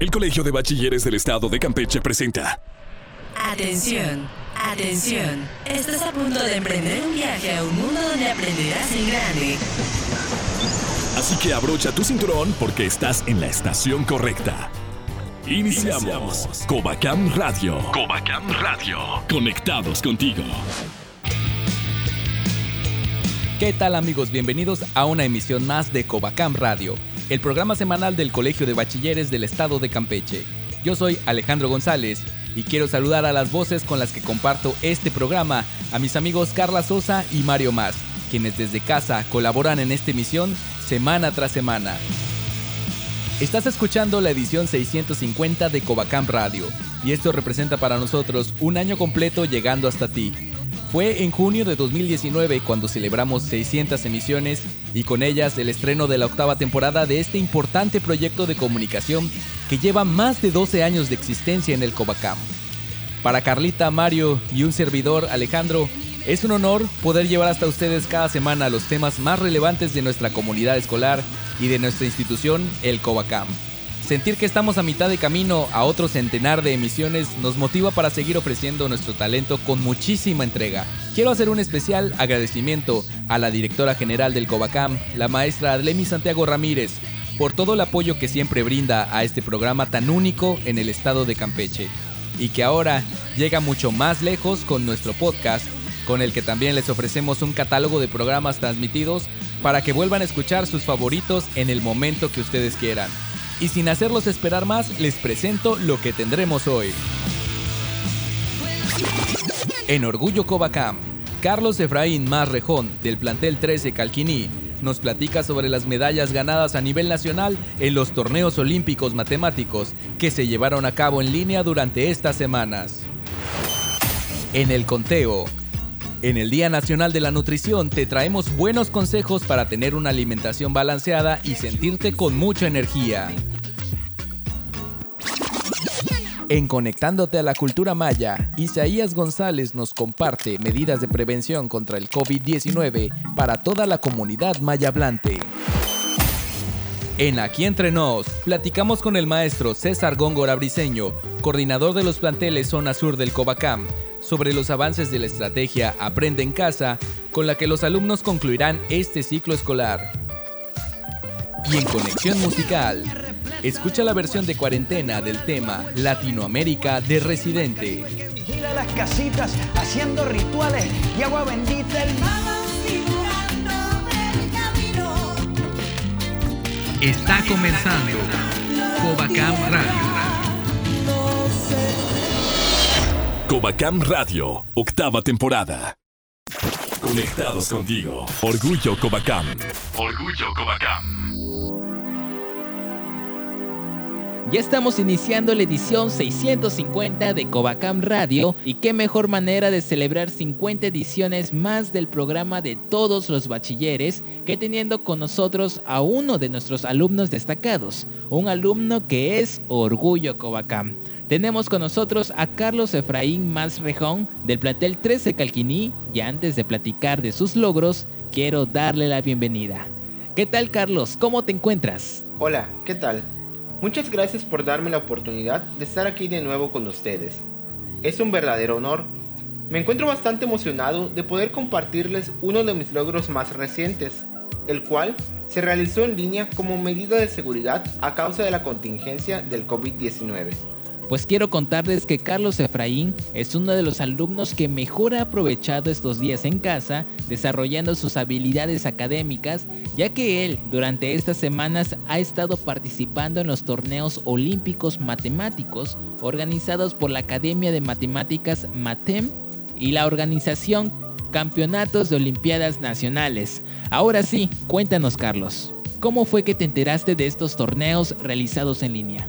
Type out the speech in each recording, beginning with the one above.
El Colegio de Bachilleres del Estado de Campeche presenta. Atención, atención. Estás a punto de emprender un viaje a un mundo donde aprenderás en grande. Así que abrocha tu cinturón porque estás en la estación correcta. Iniciamos. Covacam Radio. Covacam Radio. Conectados contigo. ¿Qué tal amigos? Bienvenidos a una emisión más de Covacam Radio, el programa semanal del Colegio de Bachilleres del Estado de Campeche. Yo soy Alejandro González y quiero saludar a las voces con las que comparto este programa, a mis amigos Carla Sosa y Mario Más, quienes desde casa colaboran en esta emisión semana tras semana. Estás escuchando la edición 650 de Covacam Radio y esto representa para nosotros un año completo llegando hasta ti. Fue en junio de 2019 cuando celebramos 600 emisiones y con ellas el estreno de la octava temporada de este importante proyecto de comunicación que lleva más de 12 años de existencia en el Covacam. Para Carlita, Mario y un servidor, Alejandro, es un honor poder llevar hasta ustedes cada semana los temas más relevantes de nuestra comunidad escolar y de nuestra institución, el Covacam. Sentir que estamos a mitad de camino a otro centenar de emisiones nos motiva para seguir ofreciendo nuestro talento con muchísima entrega. Quiero hacer un especial agradecimiento a la directora general del Covacam, la maestra Adlemi Santiago Ramírez, por todo el apoyo que siempre brinda a este programa tan único en el estado de Campeche y que ahora llega mucho más lejos con nuestro podcast, con el que también les ofrecemos un catálogo de programas transmitidos para que vuelvan a escuchar sus favoritos en el momento que ustedes quieran. Y sin hacerlos esperar más, les presento lo que tendremos hoy. En Orgullo Covacam, Carlos Efraín Marrejón, del plantel 13 Calquiní, nos platica sobre las medallas ganadas a nivel nacional en los torneos olímpicos matemáticos que se llevaron a cabo en línea durante estas semanas. En el conteo, en el Día Nacional de la Nutrición te traemos buenos consejos para tener una alimentación balanceada y sentirte con mucha energía. En Conectándote a la Cultura Maya, Isaías González nos comparte medidas de prevención contra el COVID-19 para toda la comunidad maya hablante. En Aquí Entre Nos, platicamos con el maestro César Góngora Briseño, coordinador de los planteles Zona Sur del Covacam, sobre los avances de la estrategia Aprende en Casa, con la que los alumnos concluirán este ciclo escolar. Y en Conexión Musical, escucha la versión de cuarentena del tema Latinoamérica de Residente. Vigila las casitas haciendo rituales y agua bendita el Está comenzando Covacam Radio. Covacam Radio, octava temporada. Conectados contigo. Orgullo Covacam. Orgullo Covacam. Ya estamos iniciando la edición 650 de Covacam Radio y qué mejor manera de celebrar 50 ediciones más del programa de todos los bachilleres que teniendo con nosotros a uno de nuestros alumnos destacados, un alumno que es Orgullo Covacam. Tenemos con nosotros a Carlos Efraín Masrejón del plantel 13 Calquiní y antes de platicar de sus logros, quiero darle la bienvenida. ¿Qué tal Carlos? ¿Cómo te encuentras? Hola, ¿qué tal? Muchas gracias por darme la oportunidad de estar aquí de nuevo con ustedes. Es un verdadero honor. Me encuentro bastante emocionado de poder compartirles uno de mis logros más recientes, el cual se realizó en línea como medida de seguridad a causa de la contingencia del COVID-19 pues quiero contarles que Carlos Efraín es uno de los alumnos que mejor ha aprovechado estos días en casa, desarrollando sus habilidades académicas, ya que él durante estas semanas ha estado participando en los torneos olímpicos matemáticos organizados por la Academia de Matemáticas MATEM y la organización Campeonatos de Olimpiadas Nacionales. Ahora sí, cuéntanos Carlos, ¿cómo fue que te enteraste de estos torneos realizados en línea?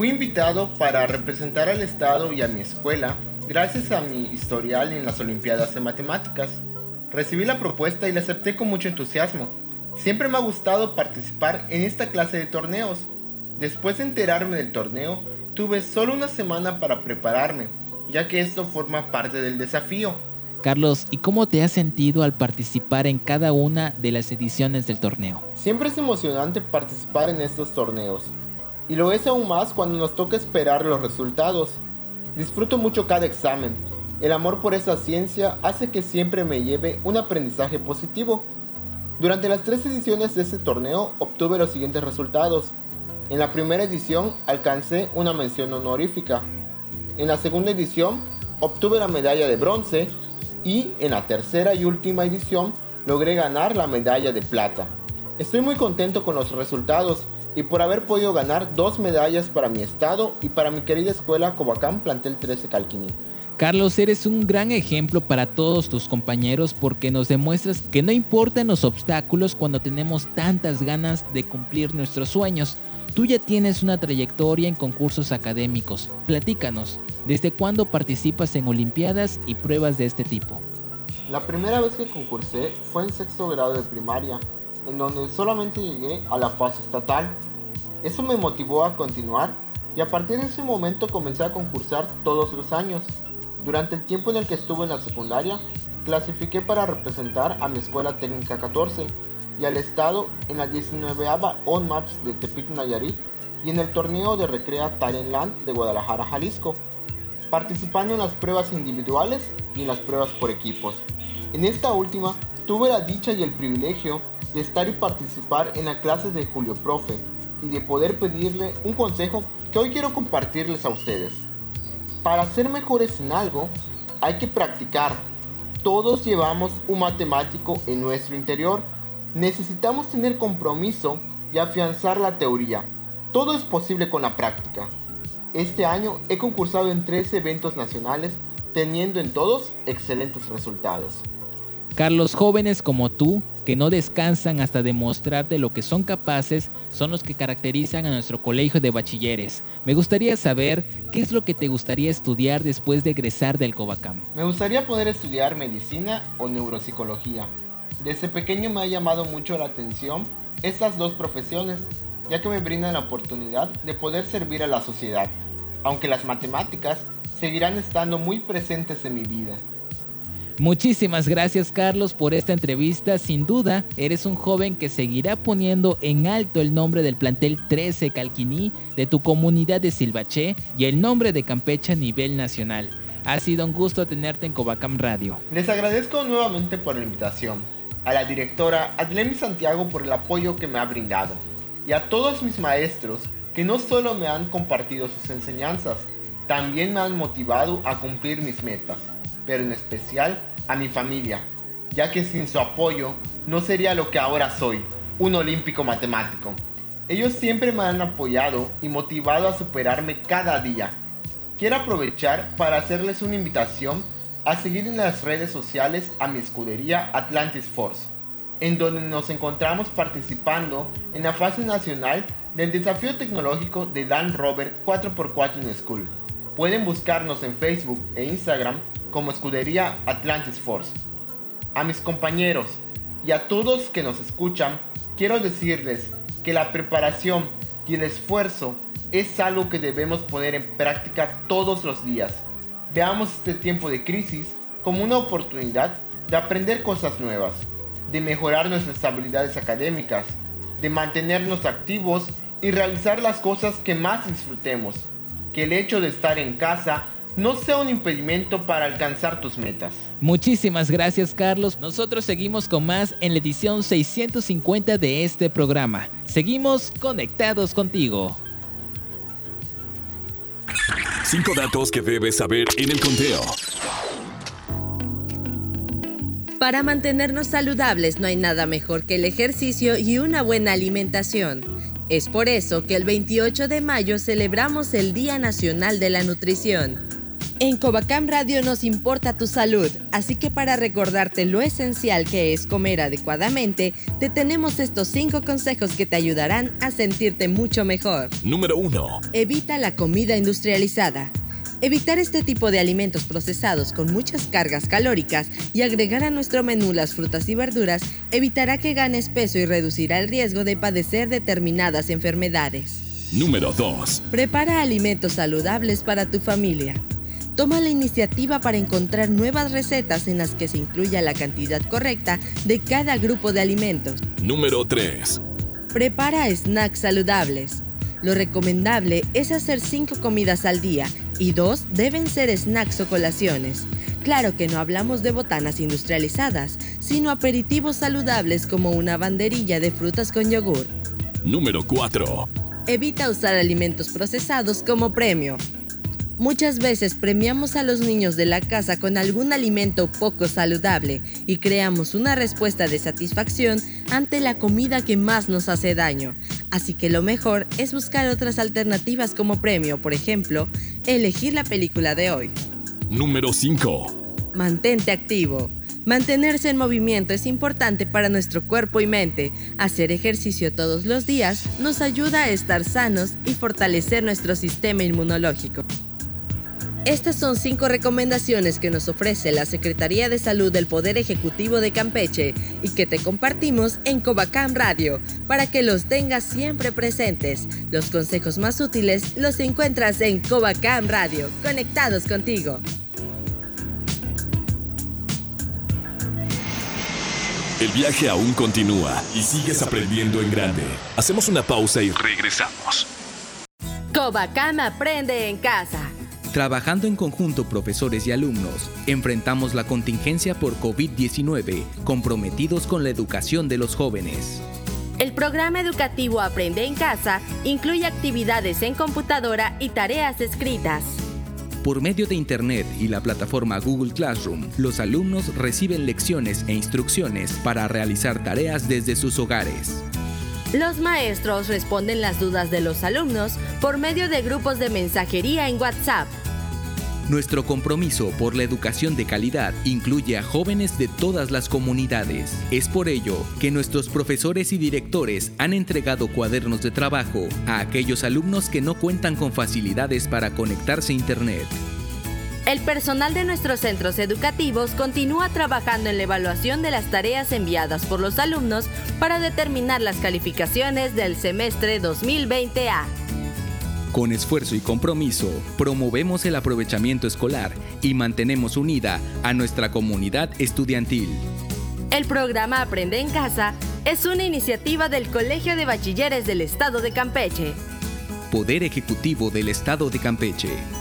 Fui invitado para representar al Estado y a mi escuela gracias a mi historial en las Olimpiadas de Matemáticas. Recibí la propuesta y la acepté con mucho entusiasmo. Siempre me ha gustado participar en esta clase de torneos. Después de enterarme del torneo, tuve solo una semana para prepararme, ya que esto forma parte del desafío. Carlos, ¿y cómo te has sentido al participar en cada una de las ediciones del torneo? Siempre es emocionante participar en estos torneos, Y lo es aún más cuando nos toca esperar los resultados. Disfruto mucho cada examen. El amor por esa ciencia hace que siempre me lleve un aprendizaje positivo. Durante las tres ediciones de este torneo obtuve los siguientes resultados. En la primera edición alcancé una mención honorífica. En la segunda edición obtuve la medalla de bronce y en la tercera y última edición logré ganar la medalla de plata. Estoy muy contento con los resultados y por haber podido ganar dos medallas para mi estado y para mi querida escuela Cobacán Plantel 13 Calquiní. Carlos, eres un gran ejemplo para todos tus compañeros porque nos demuestras que no importan los obstáculos cuando tenemos tantas ganas de cumplir nuestros sueños. Tú ya tienes una trayectoria en concursos académicos. Platícanos, ¿desde cuándo participas en Olimpiadas y pruebas de este tipo? La primera vez que concursé fue en sexto grado de primaria, en donde solamente llegué a la fase estatal. Eso me motivó a continuar y a partir de ese momento comencé a concursar todos los años. Durante el tiempo en el que estuve en la secundaria, clasifiqué para representar a mi escuela técnica 14 y al estado en la 19 On Maps de Tepic Nayarit y en el torneo de Recrea Talentland de Guadalajara, Jalisco, participando en las pruebas individuales y en las pruebas por equipos. En esta última tuve la dicha y el privilegio de estar y participar en la clase de Julio Profe y de poder pedirle un consejo que hoy quiero compartirles a ustedes. Para ser mejores en algo, hay que practicar. Todos llevamos un matemático en nuestro interior necesitamos tener compromiso y afianzar la teoría. Todo es posible con la práctica. Este año he concursado en tres eventos nacionales, teniendo en todos excelentes resultados. Carlos, jóvenes como tú, que no descansan hasta demostrar de lo que son capaces, son los que caracterizan a nuestro colegio de bachilleres. Me gustaría saber qué es lo que te gustaría estudiar después de egresar del Covacam. Me gustaría poder estudiar medicina o neuropsicología. Desde pequeño me ha llamado mucho la atención estas dos profesiones, ya que me brindan la oportunidad de poder servir a la sociedad, aunque las matemáticas seguirán estando muy presentes en mi vida. Muchísimas gracias Carlos por esta entrevista. Sin duda, eres un joven que seguirá poniendo en alto el nombre del plantel 13 Calquiní de tu comunidad de Silvaché y el nombre de Campeche a nivel nacional. Ha sido un gusto tenerte en Covacam Radio. Les agradezco nuevamente por la invitación a la directora Adlemi Santiago por el apoyo que me ha brindado y a todos mis maestros que no solo me han compartido sus enseñanzas, también me han motivado a cumplir mis metas, pero en especial a mi familia, ya que sin su apoyo no sería lo que ahora soy, un olímpico matemático. Ellos siempre me han apoyado y motivado a superarme cada día. Quiero aprovechar para hacerles una invitación a seguir en las redes sociales a mi escudería Atlantis Force, en donde nos encontramos participando en la fase nacional del desafío tecnológico de Land Rover 4x4 in School. Pueden buscarnos en Facebook e Instagram como escudería Atlantis Force. A mis compañeros y a todos que nos escuchan, quiero decirles que la preparación y el esfuerzo es algo que debemos poner en práctica todos los días veamos este tiempo de crisis como una oportunidad de aprender cosas nuevas, de mejorar nuestras habilidades académicas, de mantenernos activos y realizar las cosas que más disfrutemos. Que el hecho de estar en casa no sea un impedimento para alcanzar tus metas. Muchísimas gracias Carlos. Nosotros seguimos con más en la edición 650 de este programa. Seguimos conectados contigo. Cinco datos que debes saber en el conteo. Para mantenernos saludables no hay nada mejor que el ejercicio y una buena alimentación. Es por eso que el 28 de mayo celebramos el Día Nacional de la Nutrición. En Covacam Radio nos importa tu salud, así que para recordarte lo esencial que es comer adecuadamente, te tenemos estos 5 consejos que te ayudarán a sentirte mucho mejor. Número 1. Evita la comida industrializada. Evitar este tipo de alimentos procesados con muchas cargas calóricas y agregar a nuestro menú las frutas y verduras evitará que ganes peso y reducirá el riesgo de padecer determinadas enfermedades. Número 2. Prepara alimentos saludables para tu familia. Toma la iniciativa para encontrar nuevas recetas en las que se incluya la cantidad correcta de cada grupo de alimentos. Número 3. Prepara snacks saludables. Lo recomendable es hacer 5 comidas al día y 2 deben ser snacks o colaciones. Claro que no hablamos de botanas industrializadas, sino aperitivos saludables como una banderilla de frutas con yogur. Número 4. Evita usar alimentos procesados como premio. Muchas veces premiamos a los niños de la casa con algún alimento poco saludable y creamos una respuesta de satisfacción ante la comida que más nos hace daño. Así que lo mejor es buscar otras alternativas como premio, por ejemplo, elegir la película de hoy. Número 5. Mantente activo. Mantenerse en movimiento es importante para nuestro cuerpo y mente. Hacer ejercicio todos los días nos ayuda a estar sanos y fortalecer nuestro sistema inmunológico. Estas son cinco recomendaciones que nos ofrece la Secretaría de Salud del Poder Ejecutivo de Campeche y que te compartimos en Covacam Radio para que los tengas siempre presentes. Los consejos más útiles los encuentras en Covacam Radio, conectados contigo. El viaje aún continúa y sigues aprendiendo en grande. Hacemos una pausa y regresamos. Covacam aprende en casa. Trabajando en conjunto profesores y alumnos, enfrentamos la contingencia por COVID-19, comprometidos con la educación de los jóvenes. El programa educativo Aprende en Casa incluye actividades en computadora y tareas escritas. Por medio de Internet y la plataforma Google Classroom, los alumnos reciben lecciones e instrucciones para realizar tareas desde sus hogares. Los maestros responden las dudas de los alumnos por medio de grupos de mensajería en WhatsApp. Nuestro compromiso por la educación de calidad incluye a jóvenes de todas las comunidades. Es por ello que nuestros profesores y directores han entregado cuadernos de trabajo a aquellos alumnos que no cuentan con facilidades para conectarse a Internet. El personal de nuestros centros educativos continúa trabajando en la evaluación de las tareas enviadas por los alumnos para determinar las calificaciones del semestre 2020A. Con esfuerzo y compromiso, promovemos el aprovechamiento escolar y mantenemos unida a nuestra comunidad estudiantil. El programa Aprende en Casa es una iniciativa del Colegio de Bachilleres del Estado de Campeche. Poder Ejecutivo del Estado de Campeche.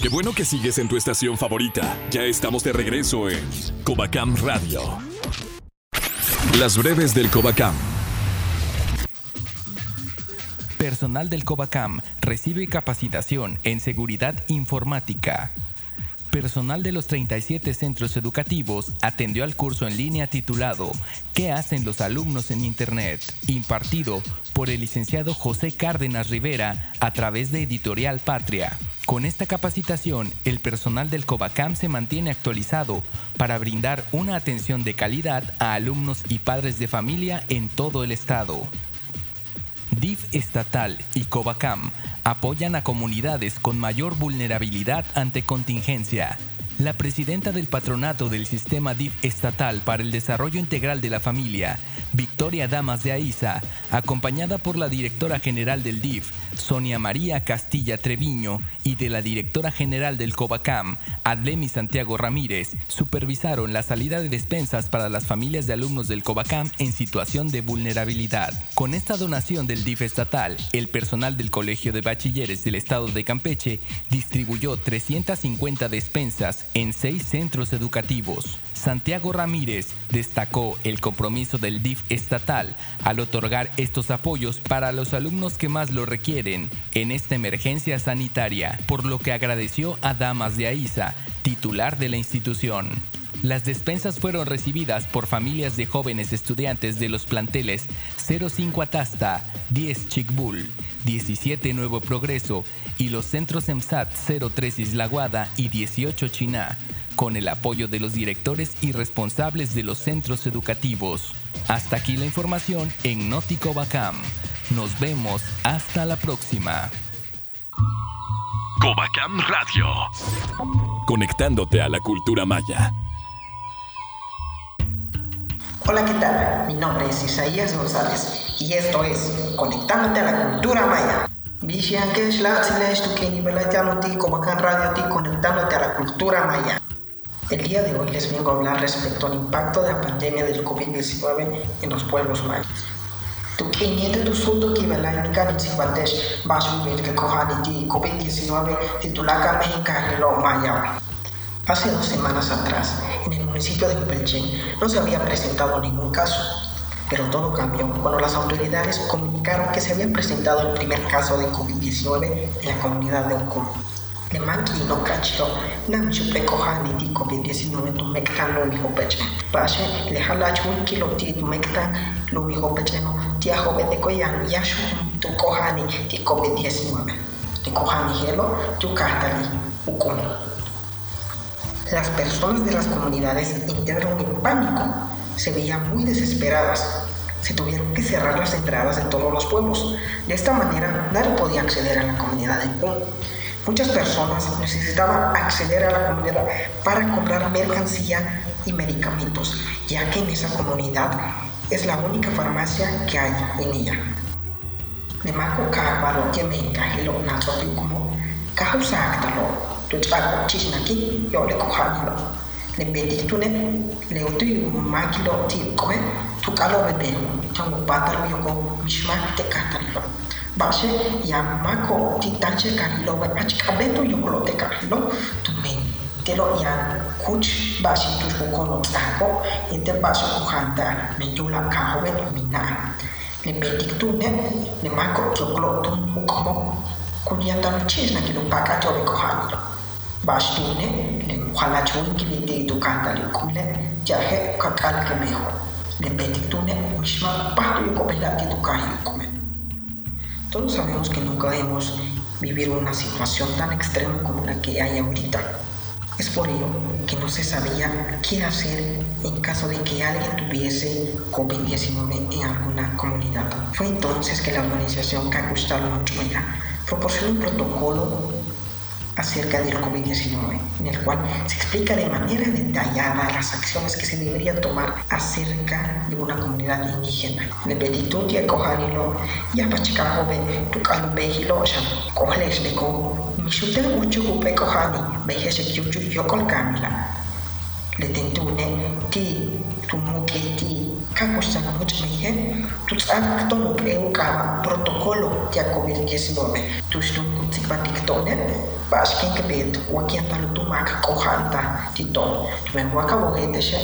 Qué bueno que sigues en tu estación favorita. Ya estamos de regreso en Covacam Radio. Las breves del Covacam. Personal del Covacam recibe capacitación en seguridad informática. Personal de los 37 centros educativos atendió al curso en línea titulado ¿Qué hacen los alumnos en Internet? impartido por el licenciado José Cárdenas Rivera a través de Editorial Patria. Con esta capacitación, el personal del Covacam se mantiene actualizado para brindar una atención de calidad a alumnos y padres de familia en todo el estado. DIF estatal y Covacam apoyan a comunidades con mayor vulnerabilidad ante contingencia. La presidenta del patronato del sistema DIF estatal para el desarrollo integral de la familia, Victoria Damas de Aiza, acompañada por la directora general del DIF, Sonia María Castilla Treviño, y de la directora general del COBACAM, Adlemi Santiago Ramírez, supervisaron la salida de despensas para las familias de alumnos del COBACAM en situación de vulnerabilidad. Con esta donación del DIF estatal, el personal del Colegio de Bachilleres del Estado de Campeche distribuyó 350 despensas en seis centros educativos. Santiago Ramírez destacó el compromiso del DIF estatal al otorgar estos apoyos para los alumnos que más lo requieren en esta emergencia sanitaria, por lo que agradeció a Damas de Aiza, titular de la institución. Las despensas fueron recibidas por familias de jóvenes estudiantes de los planteles 05 Atasta, 10 Chicbul, 17 Nuevo Progreso y los centros EMSAT 03 Isla Guada y 18 Chiná con el apoyo de los directores y responsables de los centros educativos. Hasta aquí la información en Nótico Bacam. Nos vemos hasta la próxima. Covacam Radio. Conectándote a la cultura maya. Hola, ¿qué tal? Mi nombre es Isaías González y esto es Conectándote a la cultura maya. Vishan que es la tu que nivel ti Covacam Radio ti conectándote a la cultura maya. El día de hoy les vengo a hablar respecto al impacto de la pandemia del COVID-19 en los pueblos mayas. Ni kan si Bangladesh basu bir que kohani ti COVID-19 titulaka Mexica lo maya. Hace dos semanas atrás, en el municipio de Pelchen, no se había presentado ningún caso, pero todo cambió cuando las autoridades comunicaron que se había presentado el primer caso de COVID-19 en la comunidad de Ucum. Le manki no cacho, nam chupe kohani di COVID-19 tu mektan lo mijo peche. Pashe le halach un kilo ti tu mektan lo mijo peche no tia joven de koyan yashu tu kohani di COVID-19. De kohani hielo tu kahtali Ucum. Las personas de las comunidades entraron en pánico se veían muy desesperadas. Se tuvieron que cerrar las entradas de todos los pueblos. De esta manera, nadie podía acceder a la comunidad de Kun. Muchas personas necesitaban acceder a la comunidad para comprar mercancía y medicamentos, ya que en esa comunidad es la única farmacia que hay en ella. De Marco Cagaro que me encajelo nato como Causa tu chaco chisnaki, yo le cojánilo le beditune le utu makilo ti koe tu kalo bebe tangu batar yoko mishma te katarilo base ya mako ti tache karilo be ach kabeto yoko lo te karilo tu men te lo ya kuch basi tu kono tako ite baso kuhanta menjula kahobe mina le beditune le mako yoko lo tu ukomo kunyanda mchis kilo paka jobe kohanilo bastune le mukhala chunki le te tu kanta le kule jahe kakal ke mejo le petitune mishma pato yo kopela ti tu kahi come todos sabemos que nunca hemos vivido una situación tan extrema como la que hay ahorita es por ello que no se sabía qué hacer en caso de que alguien tuviese COVID-19 en alguna comunidad. Fue entonces que la organización Kakustal Muchmaya proporcionó un protocolo acerca del COVID-19, en el cual se explica de manera detallada las acciones que se deberían tomar acerca de una comunidad indígena. Le petitud ya cojanilo, ya pachikajo be tukalu behilo shan, kohles de ko, mishute uchu upe kohani, behese yuchu yokol kamila. Le tentune ti tumuke ti kakusan much mehe, tutsan tomo preu kama protocolo ya COVID-19, tushtun kutsipatik Baskin ke bet wakian talu tu mak kohanta titon tu men waka wohete she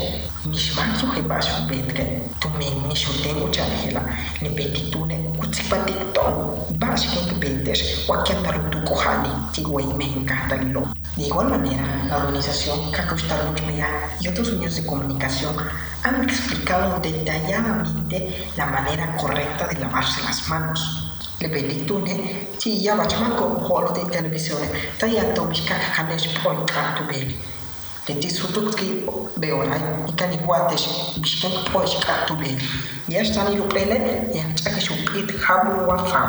mishmak tu he bas bet ke tu men nishu tengu chan hela ni beti tu ne kutsipa titon baskin ke betes wakian talu tu kohani ti wei men kahta lo. De igual manera, la organización Kakustar Media y otros medios de comunicación han explicado detalladamente la manera correcta de lavarse las manos le benditune ti ya wa chama ko holo de televisione ta ya to mishka kanesh poi tanto bene le ti sutu ki be ora i kan i guates mishka poi ka tu bene ya sta ni lu pele ya cha ka shu pit habu wa fa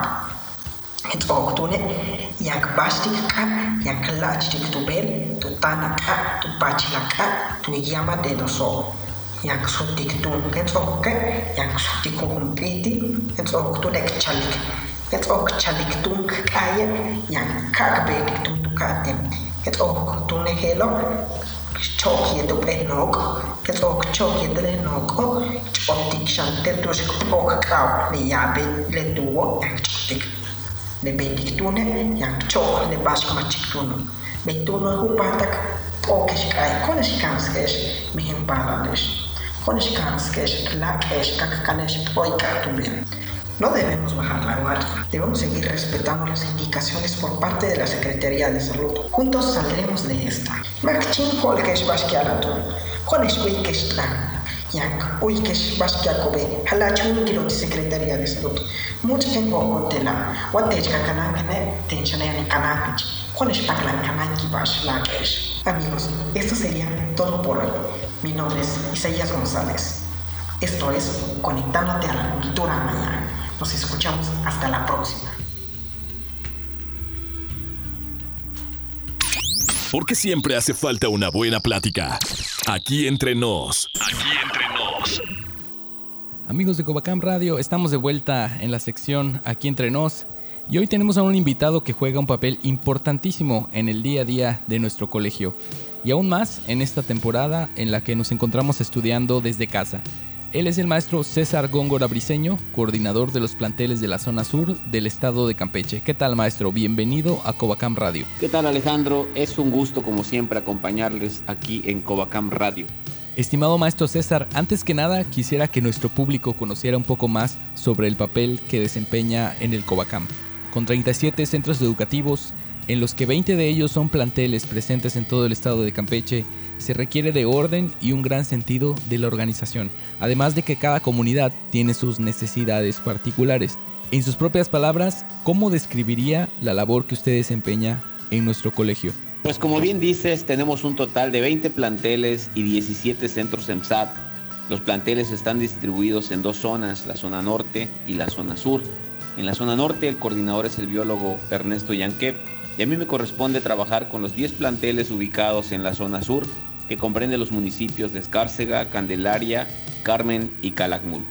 et oktune ya basti ka ya klach ti tu bene to tana ka to pachi la ka tu yama de do so. Yang sutik tu ketok ke yang sutik kompeti ketok tu dek chalik Ket ok chaliktung kaye nyan kakbe diktung tukate. Ket ok tune helo chokje do enok. Ket ok chokje do enok o chotik shante tusk ok kau ne yabe le duo chotik. Ne bedik tune nyan chok ne bask machik tuno. Me tuno hupatak okis kai konis kanskes mihin palades. Konis kanskes lakes kakkanes poikatumin. No debemos bajar la guardia, debemos seguir respetando las indicaciones por parte de la Secretaría de Salud. Juntos saldremos de esta. Makchin holkesh bashkiarato, honesh wikeshla, yak uikesh bashkiakobe, halachun kilo Secretaría de Salud. Mucho tengo contela, watech kakanangene, tenchanani kanakich, honesh paklan kananki bashlakesh. Amigos, esto sería todo por hoy. Mi nombre es Isaías González. Esto es Conectándote a la Cultura Maya. Nos escuchamos hasta la próxima. Porque siempre hace falta una buena plática. Aquí entre nos. Aquí entre nos. Amigos de Cobacam Radio, estamos de vuelta en la sección Aquí entre nos. Y hoy tenemos a un invitado que juega un papel importantísimo en el día a día de nuestro colegio. y aún más en esta temporada en la que nos encontramos estudiando desde casa. Él es el maestro César Góngora Briseño, coordinador de los planteles de la zona sur del estado de Campeche. ¿Qué tal, maestro? Bienvenido a Covacam Radio. ¿Qué tal, Alejandro? Es un gusto, como siempre, acompañarles aquí en Covacam Radio. Estimado maestro César, antes que nada quisiera que nuestro público conociera un poco más sobre el papel que desempeña en el Covacam. Con 37 centros educativos, en los que 20 de ellos son planteles presentes en todo el estado de Campeche, se requiere de orden y un gran sentido de la organización, además de que cada comunidad tiene sus necesidades particulares. En sus propias palabras, ¿cómo describiría la labor que usted desempeña en nuestro colegio? Pues como bien dices, tenemos un total de 20 planteles y 17 centros EMSAT. Los planteles están distribuidos en dos zonas, la zona norte y la zona sur. En la zona norte el coordinador es el biólogo Ernesto Yanquep y a mí me corresponde trabajar con los 10 planteles ubicados en la zona sur, que comprende los municipios de Escárcega, Candelaria, Carmen y Calakmul.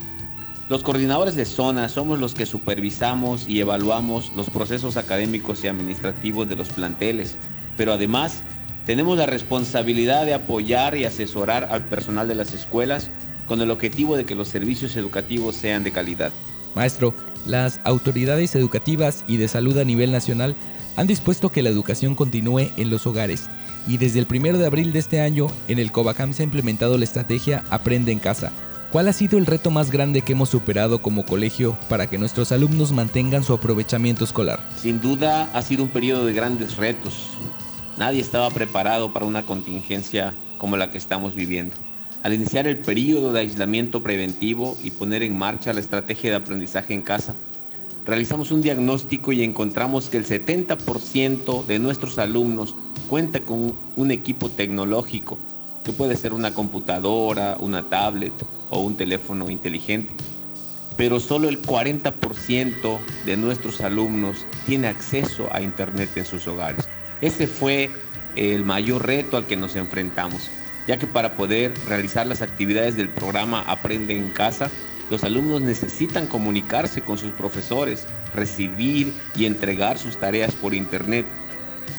Los coordinadores de zona somos los que supervisamos y evaluamos los procesos académicos y administrativos de los planteles, pero además tenemos la responsabilidad de apoyar y asesorar al personal de las escuelas con el objetivo de que los servicios educativos sean de calidad. Maestro, las autoridades educativas y de salud a nivel nacional han dispuesto que la educación continúe en los hogares y desde el 1 de abril de este año en el Covacam se ha implementado la estrategia Aprende en casa. ¿Cuál ha sido el reto más grande que hemos superado como colegio para que nuestros alumnos mantengan su aprovechamiento escolar? Sin duda ha sido un periodo de grandes retos. Nadie estaba preparado para una contingencia como la que estamos viviendo. Al iniciar el periodo de aislamiento preventivo y poner en marcha la estrategia de aprendizaje en casa, realizamos un diagnóstico y encontramos que el 70% de nuestros alumnos cuenta con un equipo tecnológico, que puede ser una computadora, una tablet o un teléfono inteligente. Pero solo el 40% de nuestros alumnos tiene acceso a Internet en sus hogares. Ese fue el mayor reto al que nos enfrentamos, ya que para poder realizar las actividades del programa Aprende en Casa, los alumnos necesitan comunicarse con sus profesores, recibir y entregar sus tareas por Internet.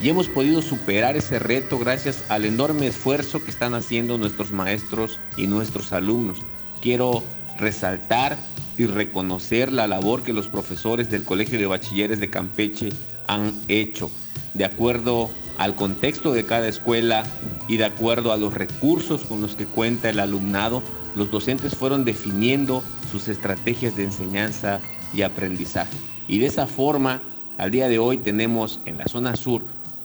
Y hemos podido superar ese reto gracias al enorme esfuerzo que están haciendo nuestros maestros y nuestros alumnos. Quiero resaltar y reconocer la labor que los profesores del Colegio de Bachilleres de Campeche han hecho, de acuerdo al contexto de cada escuela y de acuerdo a los recursos con los que cuenta el alumnado, los docentes fueron definiendo sus estrategias de enseñanza y aprendizaje. Y de esa forma, al día de hoy tenemos en la zona sur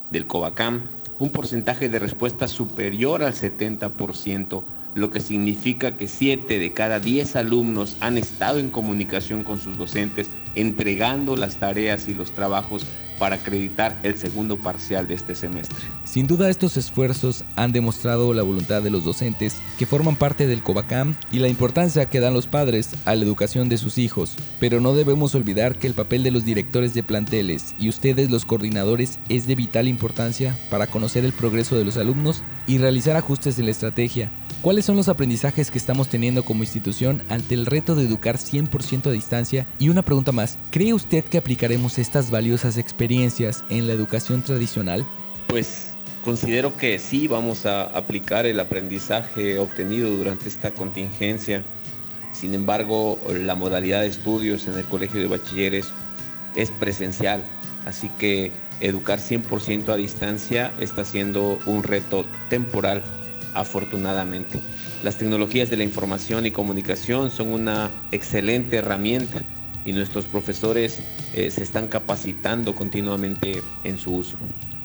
del Covacam un porcentaje de respuesta superior al 70%, lo que significa que 7 de cada 10 alumnos han estado en comunicación con sus docentes, entregando las tareas y los trabajos para acreditar el segundo parcial de este semestre. Sin duda estos esfuerzos han demostrado la voluntad de los docentes que forman parte del COVACAM y la importancia que dan los padres a la educación de sus hijos, pero no debemos olvidar que el papel de los directores de planteles y ustedes los coordinadores es de vital importancia para conocer el progreso de los alumnos y realizar ajustes en la estrategia ¿Cuáles son los aprendizajes que estamos teniendo como institución ante el reto de educar 100% a distancia? Y una pregunta más, ¿cree usted que aplicaremos estas valiosas experiencias en la educación tradicional? Pues considero que sí vamos a aplicar el aprendizaje obtenido durante esta contingencia. Sin embargo, la modalidad de estudios en el Colegio de Bachilleres es presencial, así que educar 100% a distancia está siendo un reto temporal afortunadamente. Las tecnologías de la información y comunicación son una excelente herramienta y nuestros profesores eh, se están capacitando continuamente en su uso.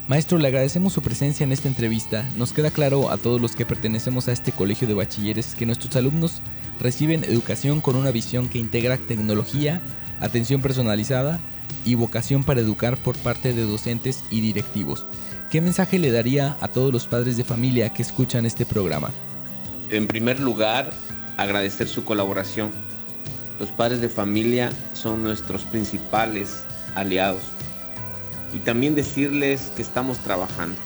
Maestro, le agradecemos su presencia en esta entrevista. Nos queda claro a todos los que pertenecemos a este colegio de bachilleres que nuestros alumnos reciben educación con una visión que integra tecnología, atención personalizada y vocación para educar por parte de docentes y directivos. ¿Qué mensaje le daría a todos los padres de familia que escuchan este programa? En primer lugar, agradecer su colaboración. Los padres de familia son nuestros principales aliados. Y también decirles que estamos trabajando.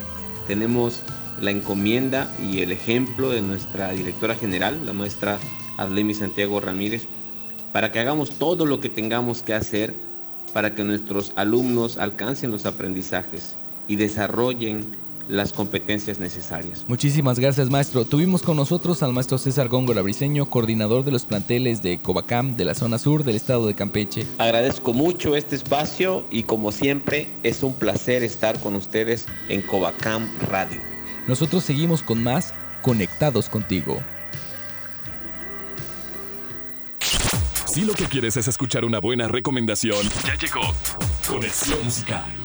Tenemos la encomienda y el ejemplo de nuestra directora general, la maestra Adlemi Santiago Ramírez, para que hagamos todo lo que tengamos que hacer para que nuestros alumnos alcancen los aprendizajes y desarrollen las competencias necesarias. Muchísimas gracias, maestro. Tuvimos con nosotros al maestro César Góngora Briseño, coordinador de los planteles de Covacam de la zona sur del estado de Campeche. Agradezco mucho este espacio y como siempre es un placer estar con ustedes en Covacam Radio. Nosotros seguimos con más conectados contigo. Si lo que quieres es escuchar una buena recomendación, ya llegó Conexión Musical.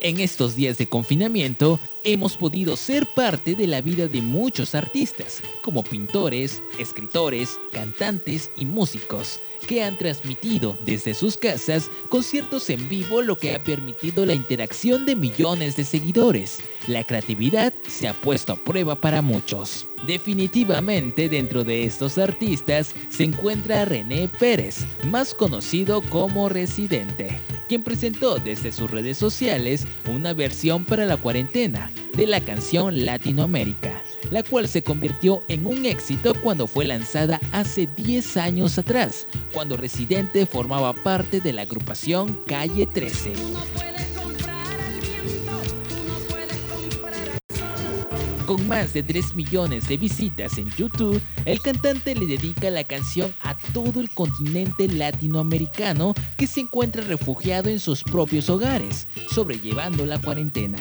En estos días de confinamiento hemos podido ser parte de la vida de muchos artistas, como pintores, escritores, cantantes y músicos, que han transmitido desde sus casas conciertos en vivo lo que ha permitido la interacción de millones de seguidores. La creatividad se ha puesto a prueba para muchos. Definitivamente dentro de estos artistas se encuentra René Pérez, más conocido como Residente quien presentó desde sus redes sociales una versión para la cuarentena de la canción Latinoamérica, la cual se convirtió en un éxito cuando fue lanzada hace 10 años atrás, cuando Residente formaba parte de la agrupación Calle 13. Con más de 3 millones de visitas en YouTube, el cantante le dedica la canción a todo el continente latinoamericano que se encuentra refugiado en sus propios hogares, sobrellevando la cuarentena.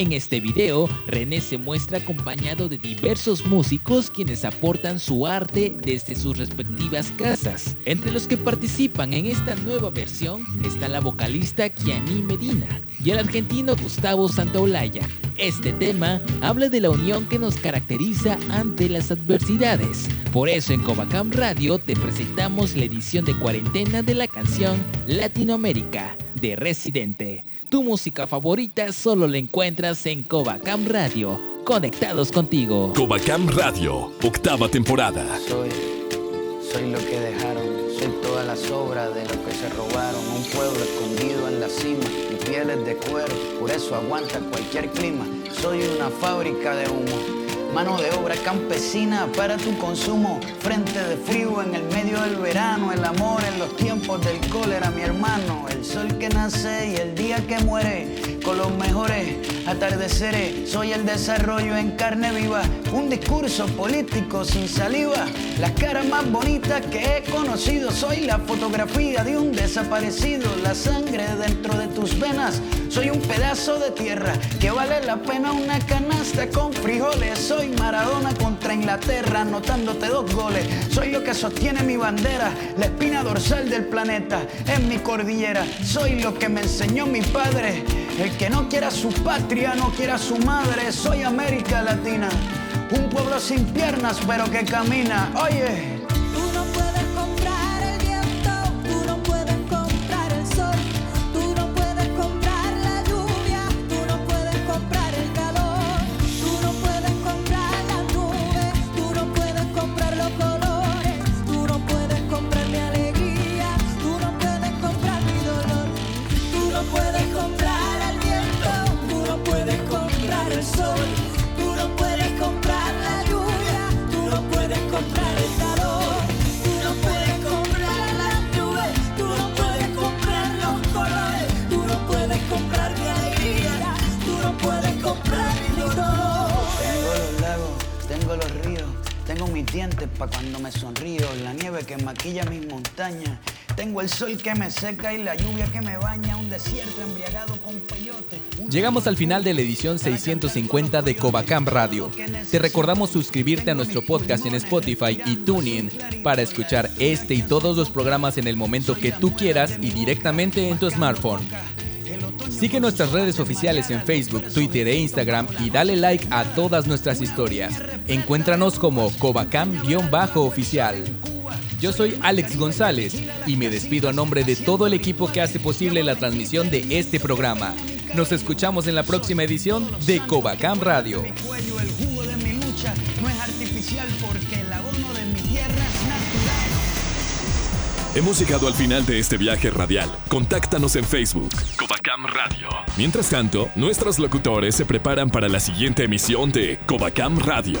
En este video, René se muestra acompañado de diversos músicos quienes aportan su arte desde sus respectivas casas. Entre los que participan en esta nueva versión está la vocalista Kiani Medina y el argentino Gustavo Santaolalla. Este tema habla de la unión que nos caracteriza ante las adversidades. Por eso en Covacam Radio te presentamos la edición de cuarentena de la canción Latinoamérica de Residente. Tu música favorita solo la encuentras en Covacam Radio. Conectados contigo. Covacam Radio, octava temporada. Soy, soy lo que dejaron, soy toda la sobra de lo que se robaron. Un pueblo escondido en la cima, mi piel es de cuero, por eso aguanta cualquier clima. Soy una fábrica de humo mano de obra campesina para tu consumo, frente de frío en el medio del verano, el amor en los tiempos del cólera, mi hermano, el sol que nace y el día que muere, con los mejores atardeceres, soy el desarrollo en carne viva, un discurso político sin saliva, la cara más bonita que he conocido, soy la fotografía de un desaparecido, la sangre dentro de tus venas, soy un pedazo de tierra que vale la pena una canasta con frijoles, soy Maradona contra Inglaterra, anotándote dos goles. Soy lo que sostiene mi bandera, la espina dorsal del planeta, en mi cordillera. Soy lo que me enseñó mi padre. El que no quiera su patria, no quiera su madre. Soy América Latina, un pueblo sin piernas, pero que camina. Oye. Sol que me seca y la lluvia que me baña, un desierto embriagado con peyote. Llegamos al final de la edición 650 de Covacam Radio. Te recordamos suscribirte a nuestro podcast en Spotify y TuneIn para escuchar este y todos los programas en el momento que tú quieras y directamente en tu smartphone. Sigue nuestras redes oficiales en Facebook, Twitter e Instagram y dale like a todas nuestras historias. Encuéntranos como Covacam-oficial. Yo soy Alex González y me despido a nombre de todo el equipo que hace posible la transmisión de este programa. Nos escuchamos en la próxima edición de Covacam Radio. Hemos llegado al final de este viaje radial. Contáctanos en Facebook, Covacam Radio. Mientras tanto, nuestros locutores se preparan para la siguiente emisión de Covacam Radio.